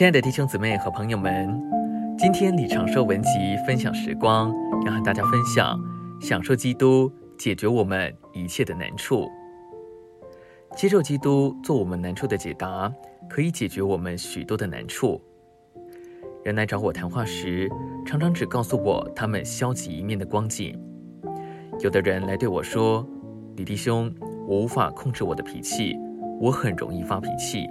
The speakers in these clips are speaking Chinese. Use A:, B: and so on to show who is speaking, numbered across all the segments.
A: 亲爱的弟兄姊妹和朋友们，今天李长寿文集分享时光，要和大家分享享受基督解决我们一切的难处。接受基督做我们难处的解答，可以解决我们许多的难处。人来找我谈话时，常常只告诉我他们消极一面的光景。有的人来对我说：“李弟兄，我无法控制我的脾气，我很容易发脾气。”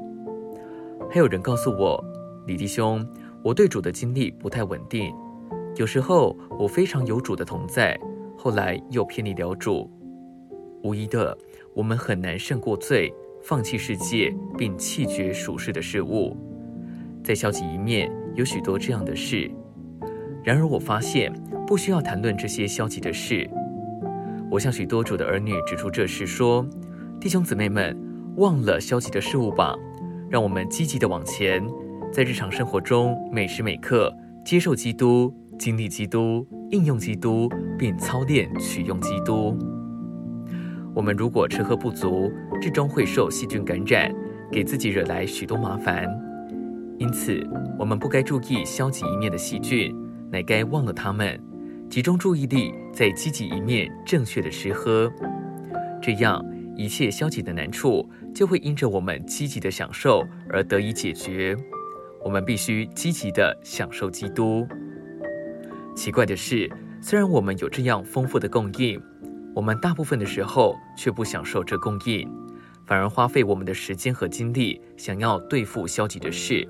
A: 还有人告诉我：“李弟兄，我对主的经历不太稳定，有时候我非常有主的同在，后来又偏离了主。”无疑的，我们很难胜过罪，放弃世界，并弃绝属世的事物。在消极一面，有许多这样的事。然而，我发现不需要谈论这些消极的事。我向许多主的儿女指出这事，说：“弟兄姊妹们，忘了消极的事物吧，让我们积极的往前，在日常生活中每时每刻接受基督、经历基督、应用基督，并操练取用基督。我们如果吃喝不足，至终会受细菌感染，给自己惹来许多麻烦。”因此，我们不该注意消极一面的细菌，乃该忘了它们，集中注意力在积极一面正确的吃喝。这样，一切消极的难处就会因着我们积极的享受而得以解决。我们必须积极的享受基督。奇怪的是，虽然我们有这样丰富的供应，我们大部分的时候却不享受这供应，反而花费我们的时间和精力，想要对付消极的事。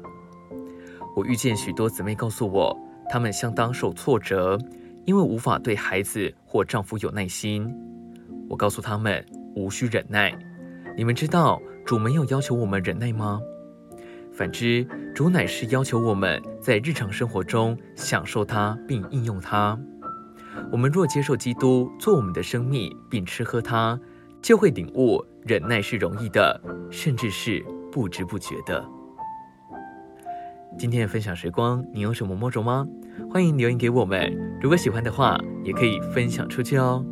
A: 我遇见许多姊妹告诉我，她们相当受挫折，因为无法对孩子或丈夫有耐心。我告诉她们，无需忍耐。你们知道主没有要求我们忍耐吗？反之，主乃是要求我们在日常生活中享受它并应用它。我们若接受基督做我们的生命并吃喝它，就会领悟忍耐是容易的，甚至是不知不觉的。今天的分享时光，你有什么摸着吗？欢迎留言给我们。如果喜欢的话，也可以分享出去哦。